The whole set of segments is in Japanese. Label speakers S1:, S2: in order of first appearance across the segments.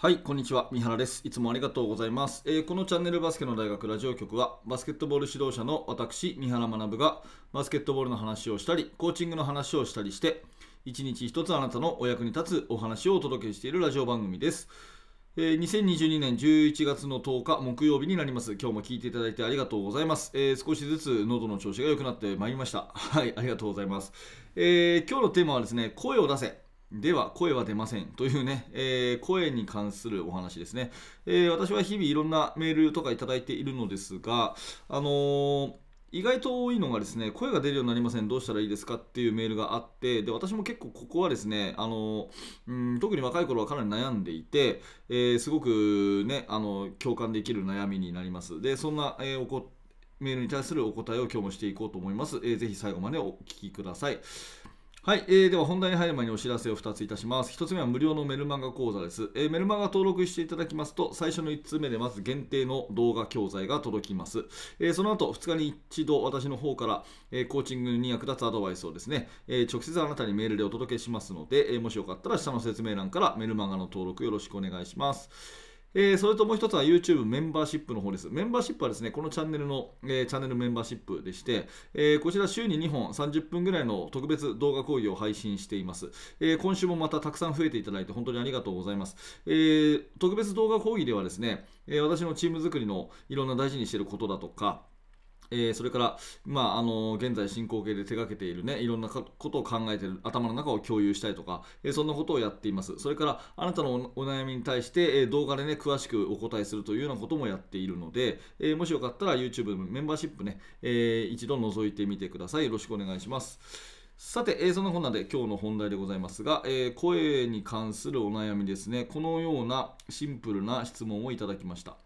S1: はい、こんにちは。三原です。いつもありがとうございます。えーこのチャンネルバスケの大学ラジオ局は、バスケットボール指導者の私、三原学が、バスケットボールの話をしたり、コーチングの話をしたりして、一日一つあなたのお役に立つお話をお届けしているラジオ番組です。えー2022年11月の10日木曜日になります。今日も聞いていただいてありがとうございます。えー少しずつ喉の調子が良くなってまいりました。はい、ありがとうございます。えー今日のテーマはですね、声を出せ。では声は出ませんというね、えー声に関するお話ですね、えー私は日々いろんなメールとかいただいているのですが、あのー意外と多いのがですね声が出るようになりませんどうしたらいいですかっていうメールがあってで私も結構ここはですねあのうん特に若い頃はかなり悩んでいて、えーすごくねあの共感できる悩みになります。でそんな、えーメールに対するお答えを今日もしていこうと思います、えーぜひ最後までお聞きください。はい、えーでは本題に入る前にお知らせを2ついたします。1つ目は無料のメルマガ講座です。えーメルマガ登録していただきますと、最初の1通目でまず限定の動画教材が届きます。えーその後、2日に一度私の方から、えーコーチングに役立つアドバイスをですね、え直接あなたにメールでお届けしますので、えもしよかったら下の説明欄からメルマガの登録よろしくお願いします。えーそれともう一つは YouTube メンバーシップの方です。メンバーシップはですね、このチャンネルの、えーチャンネルメンバーシップでして、えーこちら週に2本30分ぐらいの特別動画講義を配信しています、え今週もまたたくさん増えていただいて本当にありがとうございます。え特別動画講義ではですね、え私のチーム作りのいろんな大事にしていることだとか、えーそれから、まあ、あの現在進行形で手掛けているねいろんなことを考えている頭の中を共有したりとか、えーそんなことをやっています。それからあなたのお悩みに対して、えー動画でね詳しくお答えするというようなこともやっているので、えもしよかったら YouTube メンバーシップね、えー一度覗いてみてください。よろしくお願いします。さて、えーそんなこんなで今日の本題でございますが、え声に関するお悩みですね。このようなシンプルな質問をいただきました。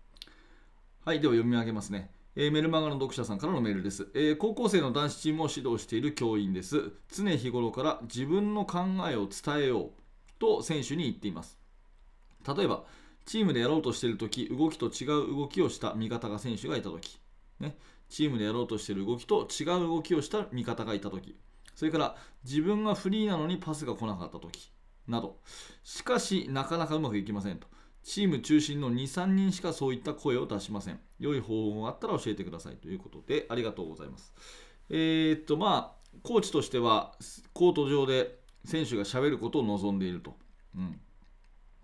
S1: はい、では読み上げますね。えーメルマガの読者さんからのメールです、えー高校生の男子チームを指導している教員です。常日頃から自分の考えを伝えようと選手に言っています。例えば、チームでやろうとしているとき、動きと違う動きをした味方が選手がいたとき、ね、チームでやろうとしている動きと違う動きをした味方がいたとき、それから自分がフリーなのにパスが来なかったとき、など。しかし、なかなかうまくいきませんと。チーム中心の2、3人しかそういった声を出しません。良い方法があったら教えてくださいということで、ありがとうございます。えーっと、まあ、コーチとしては、コート上で選手がしゃべることを望んでいると。うん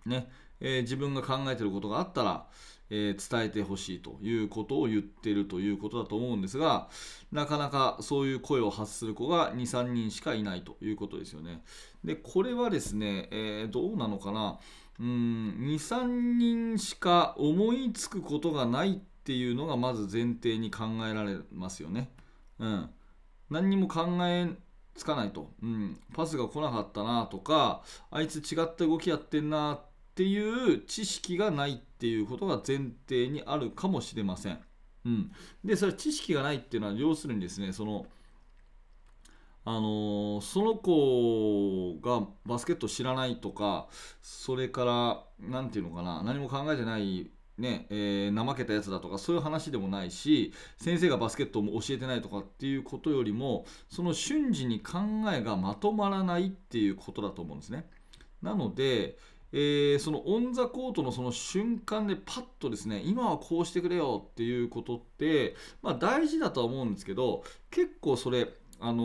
S1: ねえー自分が考えていることがあったら、えー伝えてほしいということを言ってるということだと思うんですが、なかなかそういう声を発する子が2、3人しかいないということですよね。で、これはですね、えーどうなのかな。うん23人しか思いつくことがないっていうのがまず前提に考えられますよね。うん、何にも考えつかないと、うん、パスが来なかったなとかあいつ違った動きやってんなってていう知識がないっていうことが前提にあるかもしれません。うん、でそれ知識がないっていうのは要するにですねそのあのーその子がバスケット知らないとかそれから何ていうのかな何も考えてないねえー怠けたやつだとかそういう話でもないし先生がバスケットを教えてないとかっていうことよりもその瞬時に考えがまとまらないっていうことだと思うんですね。なので、えーそのオン・ザ・コートのその瞬間でパッとですね今はこうしてくれよっていうことって、まあ、大事だとは思うんですけど結構それ、あの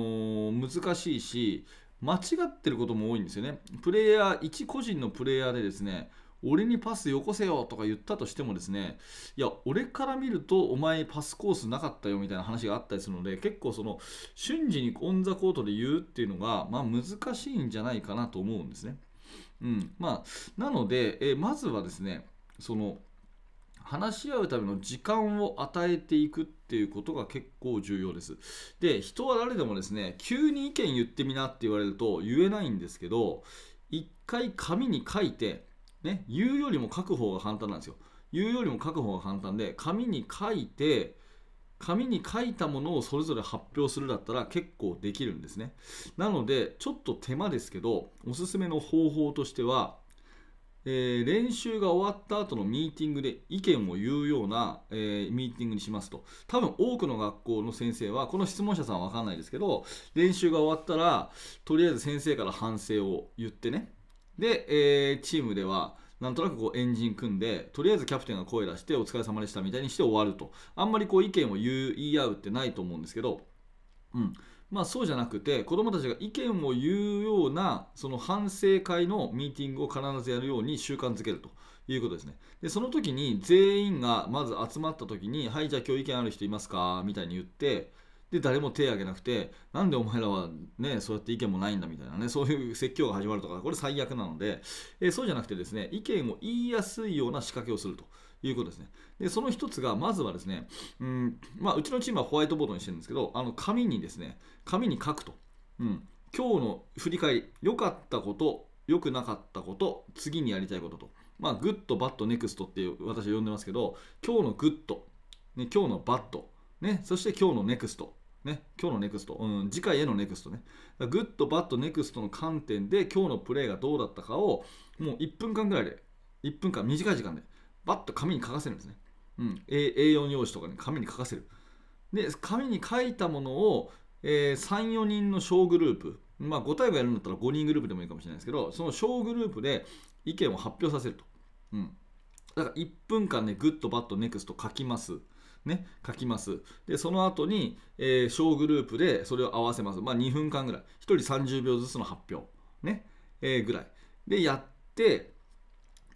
S1: ー難しいし間違ってることも多いんですよね。プレイヤー一個人のプレイヤーでですね俺にパスよこせよとか言ったとしてもですねいや俺から見るとお前パスコースなかったよみたいな話があったりするので結構その瞬時にオン・ザ・コートで言うっていうのが、まあ、難しいんじゃないかなと思うんですね。うんまあ、なので、えまずはですねその話し合うための時間を与えていくっていうことが結構重要です。で人は誰でもですね急に意見言ってみなって言われると言えないんですけど一回紙に書いて、ね、言うよりも書く方が簡単なんですよ。言うよりも書く方が簡単で紙に書いて紙に書いたものをそれぞれ発表するだったら結構できるんですね。なのでちょっと手間ですけどおすすめの方法としてはえー練習が終わった後のミーティングで意見を言うような、えーミーティングにしますと多分多くの学校の先生はこの質問者さんは分かんないですけど練習が終わったらとりあえず先生から反省を言ってねで、えーチームではなんとなくこうエンジン組んでとりあえずキャプテンが声出してお疲れ様でしたみたいにして終わると。あんまりこう意見を言い合うってないと思うんですけど、うん。まあ、そうじゃなくて子どもたちが意見を言うようなその反省会のミーティングを必ずやるように習慣づけると。いうことですね。でその時に全員がまず集まった時に「はいじゃあ今日意見ある人いますか?」みたいに言ってで誰も手を挙げなくてなんでお前らはねそうやって意見もないんだみたいなねそういう説教が始まるとかこれ最悪なので、えー、そうじゃなくてですね意見を言いやすいような仕掛けをすると。いうことですね。でその一つがまずはですねうん、まあ、うちのチームはホワイトボードにしてるんですけどあの紙にですね紙に書くと、うん、今日の振り返り良かったこと良くなかったこと次にやりたいことと。まあ good bad next っていう私は呼んでますけど今日の good、ね、今日の bad ね、そして今日の next。ね、今日の next、うん、次回への next ね。 good、bad、next の観点で今日のプレーがどうだったかをもう1分間ぐらいで、1分間、短い時間で、バッと紙に書かせるんですね。うん、A4 用紙とかに紙に書かせる。で、紙に書いたものを、えー、3、4人の小グループ、まあ5対5やるんだったら5人グループでもいいかもしれないですけど、その小グループで意見を発表させると。うん。だから1分間で good、bad、next 書きます。ね、書きます。で、その後に、えー、小グループでそれを合わせます。まあ、2分間ぐらい。1人30秒ずつの発表。ね、えー、ぐらい。で、やって、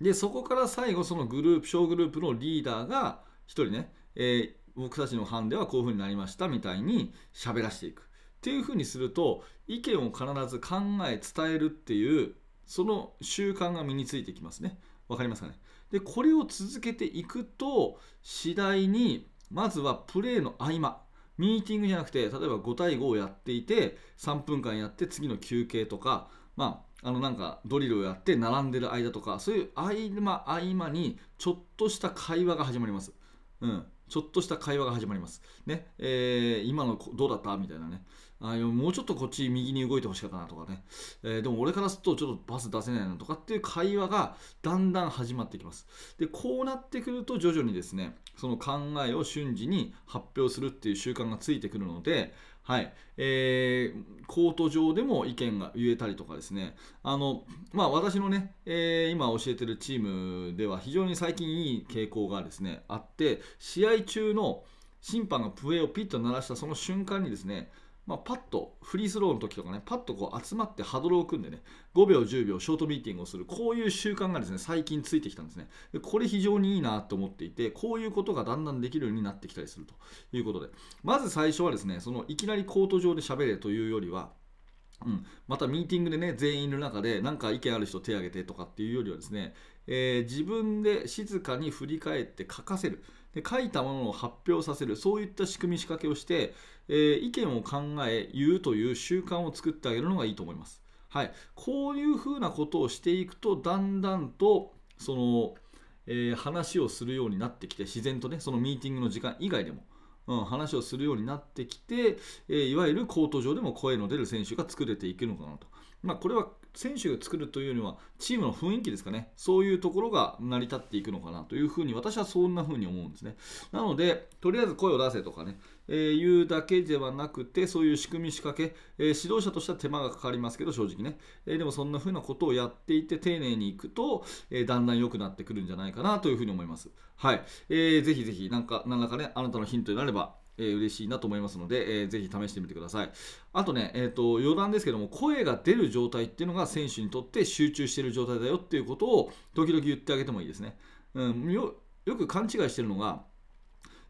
S1: で、そこから最後、そのグループ、小グループのリーダーが1人ね、えー、僕たちの班ではこういう風になりましたみたいに喋らせていく。っていう風にすると、意見を必ず考え、伝えるっていう、その習慣が身についてきますね。わかりますかね？で、これを続けていくと、次第にまずはプレーの合間ミーティングじゃなくて例えば5対5をやっていて3分間やって次の休憩とかまああのなんかドリルをやって並んでる間とかそういう合間合間にちょっとした会話が始まります。うん、ちょっとした会話が始まります。ね、えー、今のどうだった？みたいなね。あもうちょっとこっち右に動いてほしかったなとかね、えー、でも俺からするとちょっとパス出せないなとかっていう会話がだんだん始まってきます。で、こうなってくると徐々にですね、その考えを瞬時に発表するっていう習慣がついてくるので、はい。えー、コート上でも意見が言えたりとかですね、あのまあ、私のね、えー、今教えてるチームでは非常に最近いい傾向がですねあって、試合中の審判が笛をピッと鳴らしたその瞬間にですね、まあ、パッとフリースローの時とかね、パッとこう集まってハドルを組んでね、5秒、10秒、ショートミーティングをする、こういう習慣がですね、最近ついてきたんですね。でこれ非常にいいなと思っていて、こういうことがだんだんできるようになってきたりするということで、まず最初はですね、そのいきなりコート上で喋れというよりは、うん、またミーティングでね全員いる中で何か意見ある人手挙げてとかっていうよりはですね、えー、自分で静かに振り返って書かせる。で書いたものを発表させる。そういった仕組み仕掛けをして、えー、意見を考え言うという習慣を作ってあげるのがいいと思います。はい、こういうふうなことをしていくとだんだんとその、えー、話をするようになってきて自然とねそのミーティングの時間以外でも、うん、話をするようになってきて、えー、いわゆるコート上でも声の出る選手が作れていくのかなと。まあ、これは選手が作るというよりはチームの雰囲気ですかね。そういうところが成り立っていくのかなというふうに私はそんなふうに思うんですね。なのでとりあえず声を出せとかね、えー、言うだけではなくてそういう仕組み仕掛け、えー、指導者としては手間がかかりますけど正直ね、えー、でもそんなふうなことをやっていて丁寧にいくと、えだんだん良くなってくるんじゃないかなというふうに思いますはい、えー、ぜひぜひなんか何らかねあなたのヒントになればえー、嬉しいなと思いますので、えー、ぜひ試してみてください。あとね、えーと、余談ですけども、声が出る状態っていうのが選手にとって集中している状態だよっていうことを時々言ってあげてもいいですね。うん、よよく勘違いしてるのが、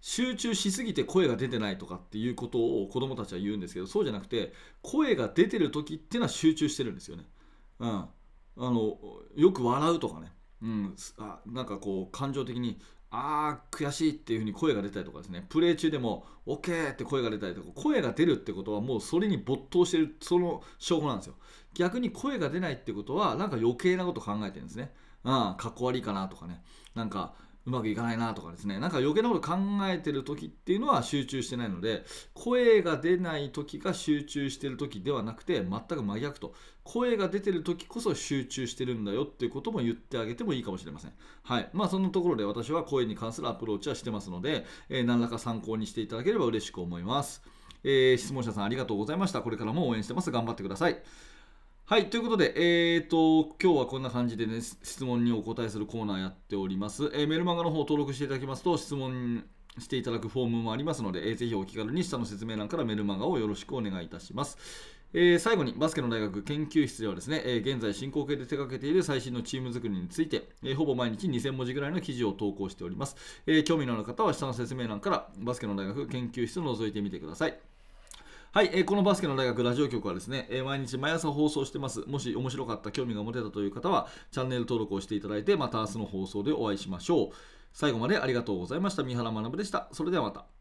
S1: 集中しすぎて声が出てないとかっていうことを子供たちは言うんですけど、そうじゃなくて、声が出てる時っていうのは集中してるんですよね。うん、あのよく笑うとかね、うん、あなんかこう感情的にあー悔しいっていうふうに声が出たりとかですね。プレー中でも OK って声が出たりとか声が出るってことはもうそれに没頭してるその証拠なんですよ。逆に声が出ないってことはなんか余計なこと考えてるんですね。ああかっこ悪いかなとかね。なんかうまくいかないなとかですね。なんか余計なこと考えてる時っていうのは集中してないので声が出ない時が集中してる時ではなくて全く真逆と。声が出てる時こそ集中してるんだよっていうことも言ってあげてもいいかもしれません。はい。まあそのところで私は声に関するアプローチはしてますので、えー、何らか参考にしていただければ嬉しく思います、えー、質問者さんありがとうございました。これからも応援してます。頑張ってください。はい、ということで、えーと、今日はこんな感じでね、質問にお答えするコーナーやっております。えーメルマガの方を登録していただきますと、質問していただくフォームもありますので、えーぜひお気軽に下の説明欄からメルマガをよろしくお願いいたします。えー最後にバスケの大学研究室ではですね、えー現在進行形で手掛けている最新のチーム作りについて、えーほぼ毎日2000文字ぐらいの記事を投稿しております。え興味のある方は下の説明欄からバスケの大学研究室を覗いてみてください。はい、えーこのバスケの大学ラジオ局はですね、えー毎日毎朝放送してます。もし面白かった、興味が持てたという方は、チャンネル登録をしていただいて、また明日の放送でお会いしましょう。最後までありがとうございました。三原学でした。それではまた。